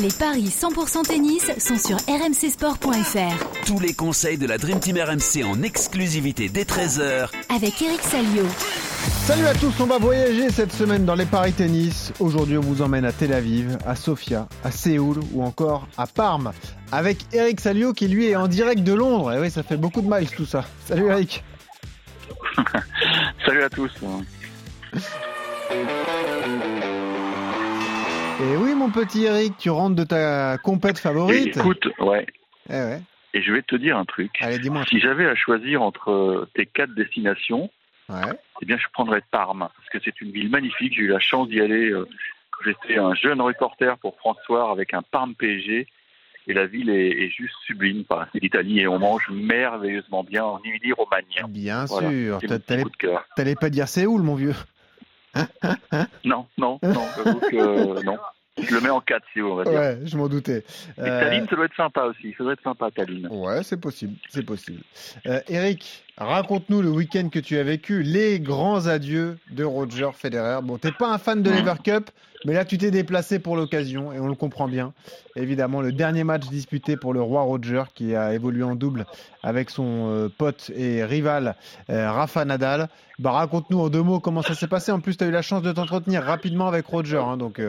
Les paris 100% tennis sont sur rmcsport.fr. Tous les conseils de la Dream Team RMC en exclusivité dès 13h Avec Eric Salio. Salut à tous, on va voyager cette semaine dans les paris tennis. Aujourd'hui, on vous emmène à Tel Aviv, à Sofia, à Séoul ou encore à Parme avec Eric Salio qui lui est en direct de Londres. Et oui, ça fait beaucoup de miles tout ça. Salut Eric. Salut à tous. Et oui, mon petit Eric, tu rentres de ta compète favorite. écoute, ouais. Eh ouais. Et je vais te dire un truc. Allez, dis-moi. Si j'avais à choisir entre tes quatre destinations, Ouais. eh bien, je prendrais Parme, parce que c'est une ville magnifique. J'ai eu la chance d'y aller euh, quand j'étais un jeune reporter pour François avec un Parme PSG. Et la ville est, est juste sublime. Enfin, c'est l'Italie et on mange merveilleusement bien en Émilie Romagne. Bien Voilà, sûr. T'allais pas dire Séoul, mon vieux. Non, non, non, j'avoue que euh, non. Je le mets en 4 si on va dire. Ouais, je m'en doutais. Mais Euh, Tallinn, ça doit être sympa aussi. Ça doit être sympa, Tallinn. Ouais, c'est possible, c'est possible. Euh, Eric, raconte-nous le week-end que tu as vécu, les grands adieux de Roger Federer. Bon, t'es pas un fan de l'Ever Cup, mais là tu t'es déplacé pour l'occasion et on le comprend bien. Évidemment, le dernier match disputé pour le roi Roger qui a évolué en double avec son euh, pote et rival Rafa Nadal. Bah raconte-nous en deux mots comment ça s'est passé. En plus, tu as eu la chance de t'entretenir rapidement avec Roger, hein, donc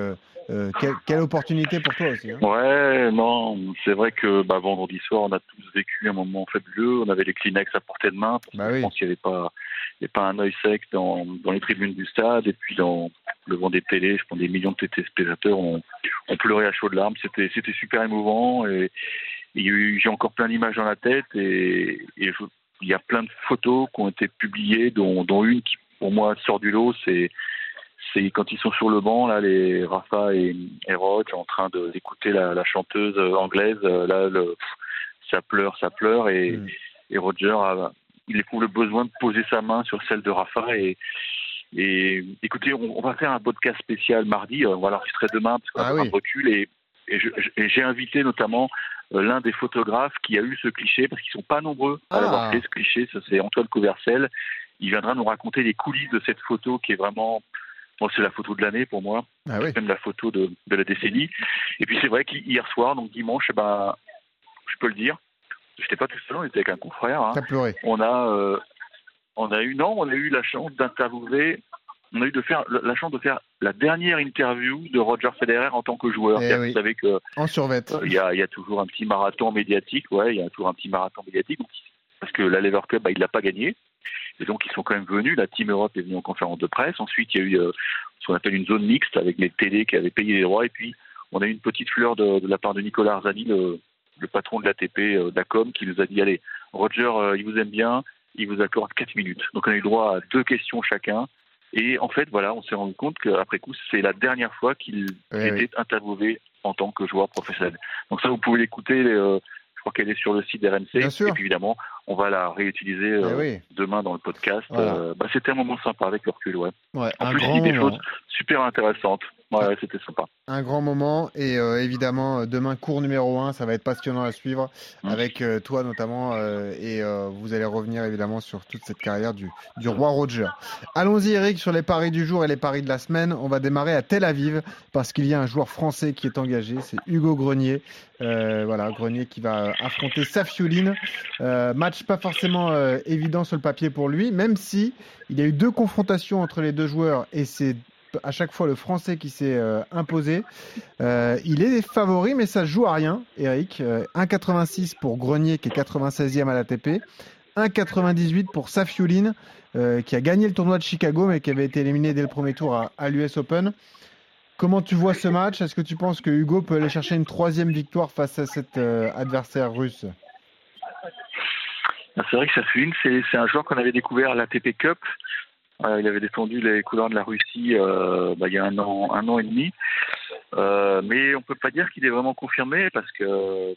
euh, quelle, quelle opportunité pour toi aussi. hein. Ouais, non, c'est vrai que bah, vendredi soir, on a tous vécu un moment fabuleux. On avait les Kleenex à portée de main. Parce Bah je oui. pense qu'il n'y avait pas, il y avait pas un œil sec dans, dans les tribunes du stade. Et puis, dans le vent des télés, je pense des millions de téléspectateurs ont, ont pleuré à chaudes larmes. C'était, c'était super émouvant. Et, j'ai encore plein d'images dans la tête. Et, et je- il y a plein de photos qui ont été publiées, dont, dont une qui, pour moi, sort du lot. C'est c'est quand ils sont sur le banc, là, les Rafa et, et Roach, en train d'écouter la, la chanteuse euh, anglaise, euh, là, le, ça pleure, ça pleure, et, Mm. et Roger, a- il éprouve le besoin de poser sa main sur celle de Rafa, et, et écoutez, on, on va faire un podcast spécial mardi, euh, on va l'enregistrer demain, parce qu'on Ah oui. de recul, et, et j'ai invité notamment l'un des photographes qui a eu ce cliché, parce qu'ils sont pas nombreux à Ah. l'avoir fait, ce cliché, c'est Antoine Couvercel, il viendra nous raconter les coulisses de cette photo qui est vraiment Bon, c'est la photo de l'année pour moi, Ah oui. même la photo de, de la décennie. Et puis c'est vrai qu'hier soir, donc dimanche, eh ben, je peux le dire, j'étais pas tout seul, on était avec un confrère. hein. Pleuré. On a, euh, on a eu, non, on a eu la chance d'interviewer, on a eu de faire la chance de faire la dernière interview de Roger Federer en tant que joueur. Eh oui. Vous savez que En survette. euh, il y, a, il y a toujours un petit marathon médiatique, ouais, il y a toujours un petit marathon médiatique, donc, parce que la Lever Cup, bah, il l'a pas gagné, et donc ils sont quand même venus. La Team Europe est venue en conférence de presse. Ensuite, il y a eu euh, ce qu'on appelle une zone mixte avec les télés qui avaient payé les droits, et puis on a eu une petite fleur de, de la part de Nicolas Arzani, le, le patron de l'ATP euh, d'Acom, qui nous a dit allez, Roger, euh, il vous aime bien, il vous accorde 4 minutes. Donc on a eu droit à deux questions chacun. Et en fait, voilà, on s'est rendu compte qu'après coup, c'est la dernière fois qu'il Ouais, était interviewé en tant que joueur professionnel. Donc ça, vous pouvez l'écouter. euh, je crois qu'elle est sur le site d'RMC. Bien sûr. Et puis évidemment, on va la réutiliser Eh euh, oui. demain dans le podcast. Voilà. Euh, bah, c'était un moment sympa avec le recul, ouais. Ouais, En plus, il dit des moment. choses super intéressantes. Ouais, ouais, c'était sympa. Un grand moment et euh, évidemment demain cours numéro 1, ça va être passionnant à suivre Mm. avec toi notamment et vous allez revenir évidemment sur toute cette carrière du, du roi Roger. Allons-y Eric sur les paris du jour et les paris de la semaine. On va démarrer à Tel Aviv parce qu'il y a un joueur français qui est engagé, c'est Hugo Grenier. Voilà, Grenier qui va affronter Safiuline. Euh, match pas forcément euh, évident sur le papier pour lui, même si il y a eu deux confrontations entre les deux joueurs et c'est à chaque fois le français qui s'est euh, imposé. Euh, il est favori, mais ça joue à rien, Eric. Euh, 1,86 pour Grenier, qui est 96e à l'ATP. 1,98 pour Safiuline, euh, qui a gagné le tournoi de Chicago, mais qui avait été éliminé dès le premier tour à, l'US Open. Comment tu vois ce match? Est-ce que tu penses que Hugo peut aller chercher une troisième victoire face à cet adversaire russe? C'est vrai que Safiuline, c'est un joueur qu'on avait découvert à l'ATP Cup. Euh, il avait défendu les couleurs de la Russie euh, bah, il y a un an, un an et demi. Euh, mais on peut pas dire qu'il est vraiment confirmé parce que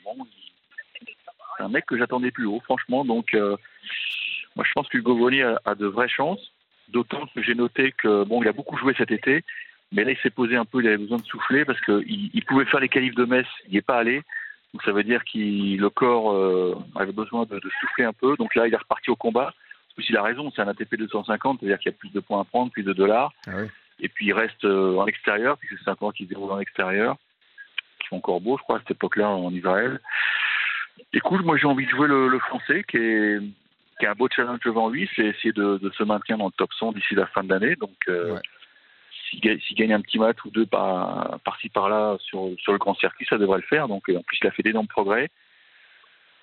c'est un mec que j'attendais plus haut, franchement. Donc, moi, je pense que Grenier a, a de vraies chances. D'autant que j'ai noté que bon, il a beaucoup joué cet été, mais là, il s'est posé un peu. Il avait besoin de souffler parce qu'il il pouvait faire les qualifs de Metz, il n'y est pas allé. Donc ça veut dire que le corps euh, avait besoin de, de souffler un peu. Donc là, il est reparti au combat. En plus, il a raison, c'est un ATP 250, c'est-à-dire qu'il y a plus de points à prendre, plus de dollars. Ah oui. Et puis il reste euh, en extérieur, puisque c'est un tournoi qui se déroule en extérieur. qui font encore beau, je crois, à cette époque-là en Israël. Écoute, moi j'ai envie de jouer le, le français qui est, qui a un beau challenge devant lui, c'est essayer de, de, se maintenir dans le top 100 d'ici la fin de l'année. Donc, euh, ouais. S'il gagne un petit match ou deux par, par-ci par-là sur, sur le grand circuit, ça devrait le faire. Donc, en plus, il a fait d'énormes progrès.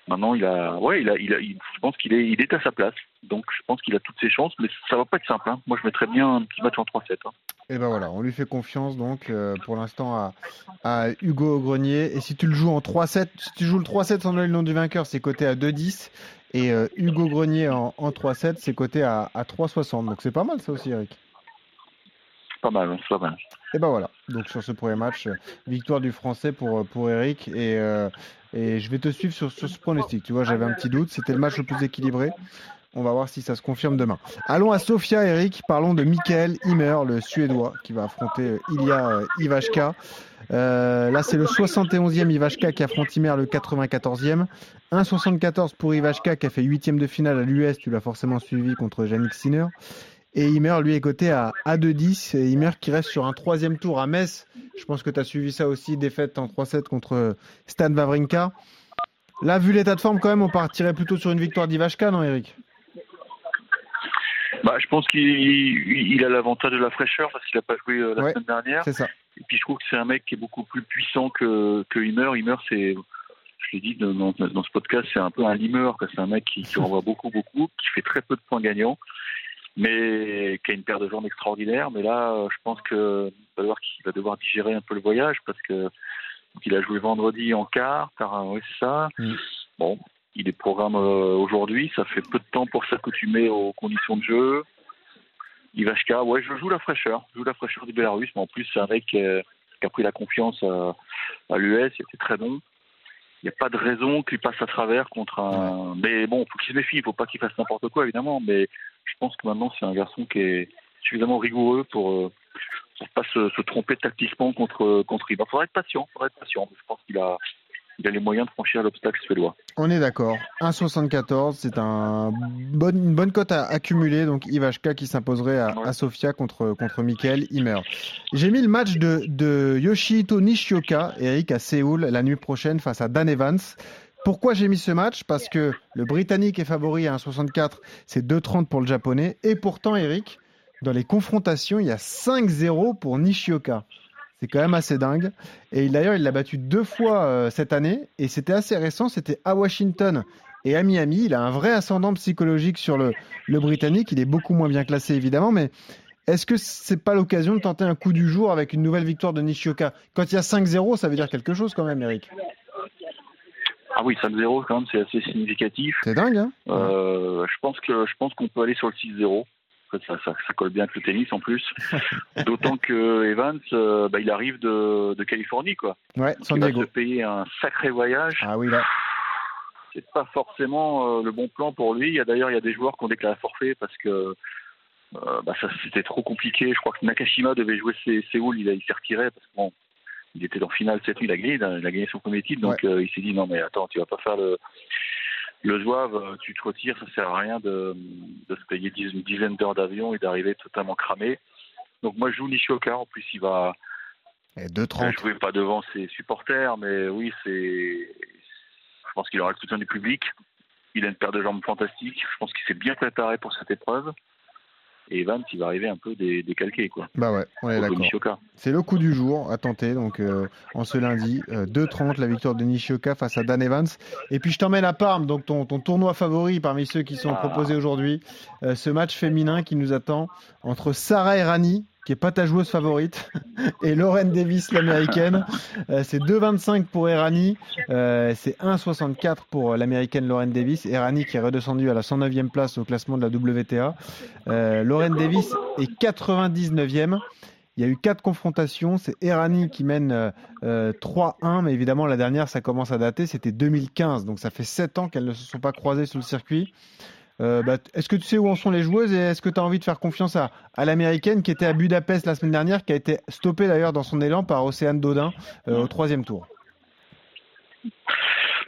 Maintenant, il a, ouais, il a, il a, il, je pense qu'il est, il est à sa place. Donc, je pense qu'il a toutes ses chances, mais ça va pas être simple. Hein. Moi, je mettrais bien un petit match en 3-7. Hein. Et ben voilà, on lui fait confiance donc euh, pour l'instant à, à, Hugo Grenier. Et si tu le joues en 3-7, si tu joues le 3-7 sans le nom du vainqueur, c'est coté à 2-10. Et euh, Hugo Grenier en, en 3-7, c'est coté à, à 3-60. Donc c'est pas mal ça aussi, Eric. Pas mal, c'est pas mal. Et ben voilà, donc sur ce premier match, victoire du français pour, pour Eric. Et, euh, et je vais te suivre sur, sur ce pronostic. Tu vois, j'avais un petit doute. C'était le match le plus équilibré. On va voir si ça se confirme demain. Allons à Sofia, Eric. Parlons de Michael Himmer, le Suédois, qui va affronter Ilya Ivashka. Euh, là, c'est le 71e Ivashka qui affronte Himmer, le 94e. 1,74 pour Ivashka qui a fait 8e de finale à l'US. Tu l'as forcément suivi contre Yannick Sinner. Et Himmer, lui, est coté à, à 2,10. Et Himmer qui reste sur un troisième tour à Metz. Je pense que tu as suivi ça aussi, défaite en 3-7 contre Stan Wawrinka. Là, vu l'état de forme, quand même, on partirait plutôt sur une victoire d'Ivashka, non, Eric? Bah, je pense qu'il il a l'avantage de la fraîcheur parce qu'il n'a pas joué euh, la Ouais, semaine dernière. C'est ça. Et puis je trouve que c'est un mec qui est beaucoup plus puissant que, que. Himmer, c'est, je l'ai dit dans, dans, dans ce podcast, c'est un peu un limeur. C'est un mec qui, qui envoie beaucoup, beaucoup, qui fait très peu de points gagnants, mais qui a une paire de jambes extraordinaire. Mais là, euh, je pense que va devoir, qu'il va devoir digérer un peu le voyage parce que donc, il a joué vendredi en quart. Car, oui, c'est ça. Mm. Bon, il est programme euh, aujourd'hui. Ça fait peu de temps pour s'accoutumer aux conditions de jeu. Ivashka, ouais, je joue la fraîcheur. Je joue la fraîcheur du Belarus, mais en plus, c'est un mec euh, qui a pris la confiance à, à l'US. Il était très bon. Il n'y a pas de raison qu'il passe à travers contre un. Mais bon, faut qu'il se méfie. Il faut pas qu'il fasse n'importe quoi, évidemment. Mais je pense que maintenant, c'est un garçon qui est suffisamment rigoureux pour. Euh, pour pas se, se tromper tactiquement contre contre Il faudra être patient, faudra être patient. Je pense qu'il a il a les moyens de franchir l'obstacle suédois. On est d'accord. 1,74, c'est un bon, une bonne cote à accumuler. Donc Ivashka qui s'imposerait à, Ouais. à Sofia contre, contre Michael Himmer. J'ai mis le match de, de Yoshihito Nishioka, Eric, à Séoul la nuit prochaine face à Dan Evans. Pourquoi j'ai mis ce match? Parce que le Britannique est favori à 1,64, c'est 2,30 pour le Japonais. Et pourtant, Eric, dans les confrontations, il y a 5-0 pour Nishioka. C'est quand même assez dingue. Et d'ailleurs, il l'a battu deux fois euh, cette année. Et c'était assez récent. C'était à Washington et à Miami. Il a un vrai ascendant psychologique sur le, le Britannique. Il est beaucoup moins bien classé, évidemment. Mais est-ce que c'est pas l'occasion de tenter un coup du jour avec une nouvelle victoire de Nishioka? Quand il y a 5-0, ça veut dire quelque chose quand même, Eric. Ah oui, 5-0 quand même, c'est assez significatif. C'est dingue, hein Euh, je pense que je pense qu'on peut aller sur le 6-0. Ça, ça, ça colle bien avec le tennis en plus. D'autant que Evans, euh, bah, il arrive de, de Californie, quoi. Ouais, San il va se payer un sacré voyage. Ah oui, là. C'est pas forcément euh, le bon plan pour lui. Il y a d'ailleurs il y a des joueurs qui ont déclaré forfait parce que euh, bah, ça c'était trop compliqué. Je crois que Nakashima devait jouer Sé- Séoul, il, a- il s'est retiré parce que bon, il était en finale cette nuit, il a gagné, il a, gagné son premier titre, donc euh, il s'est dit non mais attends, tu vas pas faire le le zouave, euh, tu te retires, ça sert à rien de, de se payer dix- une dizaine d'heures d'avion et d'arriver totalement cramé. Donc moi je joue Nishioka, en plus il va Et il 2,30. a joué pas devant ses supporters, mais oui, c'est. Je pense qu'il aura le soutien du public. Il a une paire de jambes fantastique. Je pense qu'il s'est bien préparé pour cette épreuve. Et Evans, il va arriver un peu dé- décalqué, quoi. Bah ouais, on est d'accord. C'est le coup du jour à tenter, donc euh, en ce lundi, euh, 2-30, la victoire de Nishioka face à Dan Evans. Et puis je t'emmène à Parme, donc ton, ton tournoi favori parmi ceux qui sont Ah. proposés aujourd'hui. Euh, ce match féminin qui nous attend entre Sarah Errani, qui est pas ta joueuse favorite, et Lauren Davis, l'américaine. Euh, c'est 2,25 pour Errani, euh, c'est 1,64 pour l'américaine Lauren Davis. Errani qui est redescendue à la 109e place au classement de la WTA. Euh, Lauren Davis est 99e. Il y a eu quatre confrontations. C'est Errani qui mène euh, euh, 3-1, mais évidemment, la dernière, ça commence à dater. C'était 2015. Donc, ça fait 7 ans qu'elles ne se sont pas croisées sur le circuit. Euh, bah, est-ce que tu sais où en sont les joueuses et est-ce que tu as envie de faire confiance à, à l'américaine qui était à Budapest la semaine dernière, qui a été stoppée d'ailleurs dans son élan par Océane Dodin euh, au troisième tour?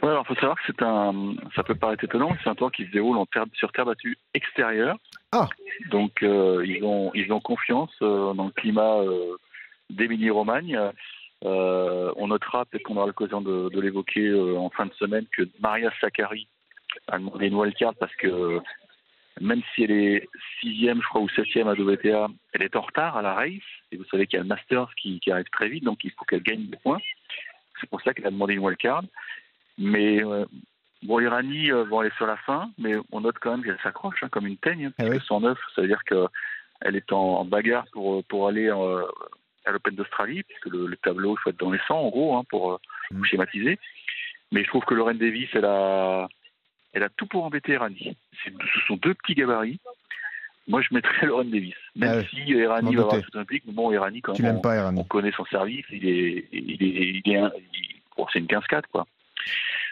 Ouais, alors faut savoir que c'est un. Ça peut paraître étonnant, c'est un tour qui se déroule en terre, sur terre battue extérieure. Ah. Donc euh, ils ont ils ont confiance euh, dans le climat euh, d'Émilie-Romagne. On notera, peut-être qu'on aura l'occasion de, de l'évoquer en fin de semaine, que Maria Sakkari a demandé une wildcard parce que même si elle est sixième, je crois, ou septième à WTA, elle est en retard à la race. Et vous savez qu'il y a le Masters qui, qui arrive très vite, donc il faut qu'elle gagne des points. C'est pour ça qu'elle a demandé une wildcard. Mais euh, bon, Irani euh, aller sur la fin, mais on note quand même qu'elle s'accroche hein, comme une teigne, hein, puisque oui. 109, ça veut dire qu'elle est en, en bagarre pour, pour aller euh, à l'Open d'Australie, puisque le, le tableau il faut être dans les 100 en gros, hein, pour euh, Mm. schématiser. Mais je trouve que Lorraine Davis, elle a, elle a tout pour embêter. C'est- Ce sont deux petits gabarits. Moi, je mettrais Lorraine Davis. Même Ah ouais, si Irani m'en va avoir tout olympique, mais bon, Irani, quand Tu même, pas, on, connaît son service, il est, il est, il est, un- il- bon, c'est une 15-4, quoi.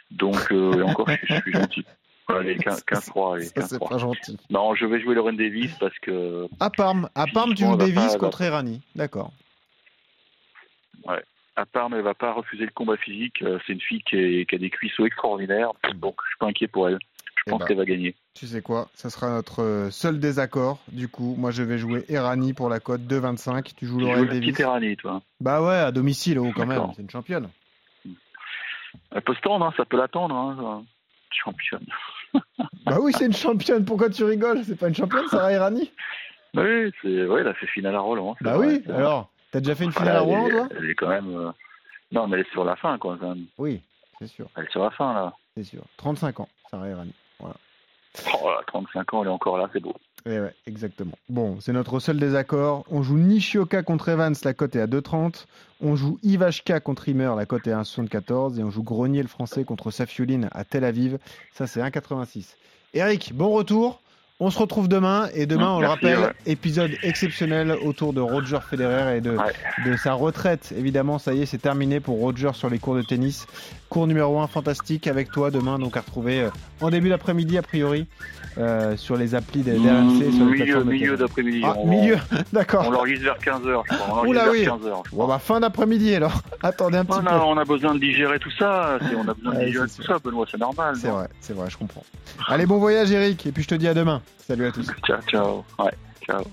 Donc, euh, encore, je, suis- je suis gentil. Allez, 15 15-3, allez, Ça, c'est 15-3. pas gentil. Non, je vais jouer Lorraine Davis parce que, À Parme, à Parme tu joues Davis contre Irani. D'accord. À Parme, elle va pas refuser le combat physique. Euh, C'est une fille qui, est- qui a des cuisseaux extraordinaires, donc je suis pas inquiet pour elle. Je Eh pense ben. qu'elle va gagner. Tu sais quoi Ça sera notre euh, seul désaccord. Du coup, moi, je vais jouer Irani pour la cote 2,25. Tu joues Tu joues Lorraine la Davis. petite Irani, toi. Bah ouais, à domicile, oh, quand même. C'est une championne. Elle peut se tendre, hein, ça peut l'attendre. Hein, championne. Bah oui, c'est une championne. Pourquoi tu rigoles? C'est pas une championne, Sarah Irani Oui, ouais, elle a fait finale à Roland. c'est Bah vrai, oui. Alors, t'as déjà fait une Voilà, finale à Roland, toi Elle est quand même. euh, Non, mais elle est sur la fin, quoi. Quand même. Oui, c'est sûr, Elle est sur la fin, là. c'est sûr. 35 ans, Sarah Irani. Oh, là, 35 ans, elle est encore là, c'est beau. Eh ouais, exactement. Bon, c'est notre seul désaccord. On joue Nishioka contre Evans, la cote est à 2,30. On joue Ivashka contre Imer, la cote est à 1,74. Et on joue Grenier le français contre Safiuline à Tel Aviv, ça c'est 1,86. Eric, bon retour. On se retrouve demain et demain, on le rappelle, ouais. épisode exceptionnel autour de Roger Federer et de, Ouais. de sa retraite. Évidemment, ça y est, c'est terminé pour Roger sur les cours de tennis. Cours numéro 1 fantastique avec toi demain, donc à retrouver euh, en début d'après-midi a priori euh, sur les applis des RMC. Sur milieu milieu d'après-midi. Ah, on, milieu, On d'accord. l'enregistre vers 15h, je crois. On Oula, oui. vers 15h. Bon, bah, fin d'après-midi alors. Attendez un petit on, peu. on a besoin de digérer tout ça. On a besoin de digérer tout sûr. ça, Benoît, c'est normal. C'est vrai, c'est vrai, je comprends. Allez, bon voyage Eric, et puis je te dis à demain. Salut à tous. Ciao, ciao. Ouais, ciao.